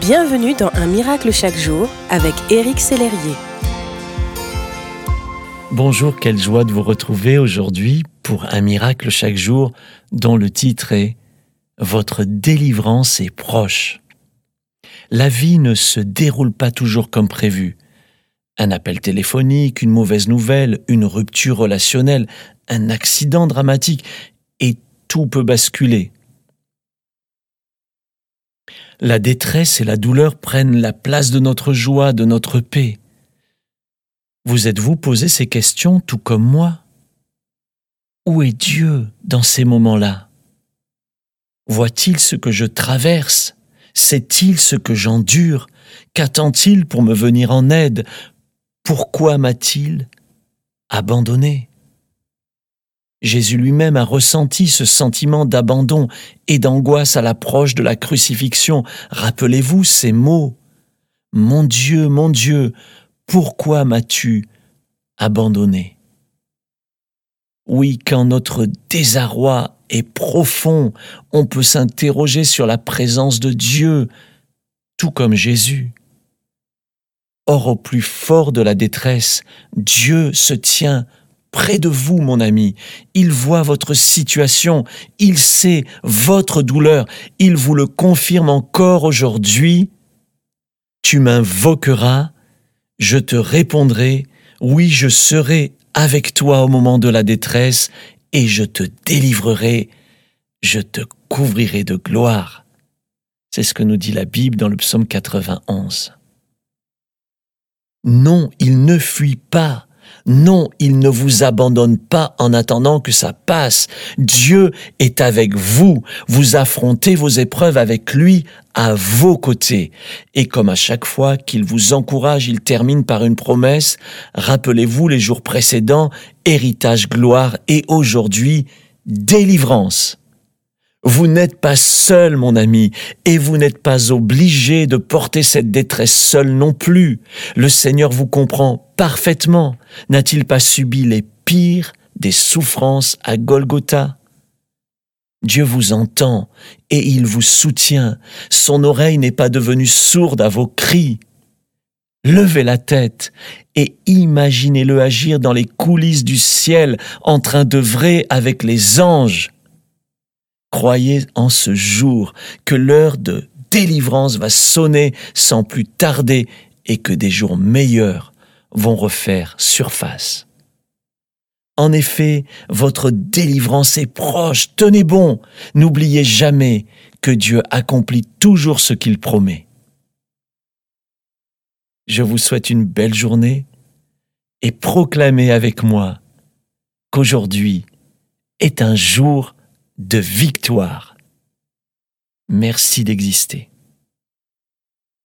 Bienvenue dans Un miracle chaque jour avec Éric Sellerier. Bonjour, quelle joie de vous retrouver aujourd'hui pour Un miracle chaque jour dont le titre est Votre délivrance est proche. La vie ne se déroule pas toujours comme prévu. Un appel téléphonique, une mauvaise nouvelle, une rupture relationnelle, un accident dramatique, et tout peut basculer. La détresse et la douleur prennent la place de notre joie, de notre paix. Vous êtes-vous posé ces questions tout comme moi? Où est Dieu dans ces moments-là? Voit-il ce que je traverse? Sait-il ce que j'endure? Qu'attend-il pour me venir en aide? Pourquoi m'a-t-il abandonné? Jésus lui-même a ressenti ce sentiment d'abandon et d'angoisse à l'approche de la crucifixion. Rappelez-vous ces mots. Mon Dieu, mon Dieu, pourquoi m'as-tu abandonné? Oui, quand notre désarroi est profond, on peut s'interroger sur la présence de Dieu, tout comme Jésus. Or, au plus fort de la détresse, Dieu se tient près de vous, mon ami. Il voit votre situation, il sait votre douleur, il vous le confirme encore aujourd'hui. Tu m'invoqueras, je te répondrai, oui, je serai avec toi au moment de la détresse, et je te délivrerai, je te couvrirai de gloire. C'est ce que nous dit la Bible dans le psaume 91. Non, il ne fuit pas non, il ne vous abandonne pas en attendant que ça passe. Dieu est avec vous. Vous affrontez vos épreuves avec lui à vos côtés. Et comme à chaque fois qu'il vous encourage, il termine par une promesse. Rappelez-vous les jours précédents, héritage, gloire et aujourd'hui, délivrance. Vous n'êtes pas seul, mon ami, et vous n'êtes pas obligé de porter cette détresse seul non plus. Le Seigneur vous comprend parfaitement. N'a-t-il pas subi les pires des souffrances à Golgotha? Dieu vous entend et il vous soutient. Son oreille n'est pas devenue sourde à vos cris. Levez la tête et imaginez-le agir dans les coulisses du ciel en train d'œuvrer avec les anges. Croyez en ce jour que l'heure de délivrance va sonner sans plus tarder et que des jours meilleurs vont refaire surface. En effet, votre délivrance est proche, tenez bon, n'oubliez jamais que Dieu accomplit toujours ce qu'il promet. Je vous souhaite une belle journée et proclamez avec moi qu'aujourd'hui est un jour de victoire. Merci d'exister.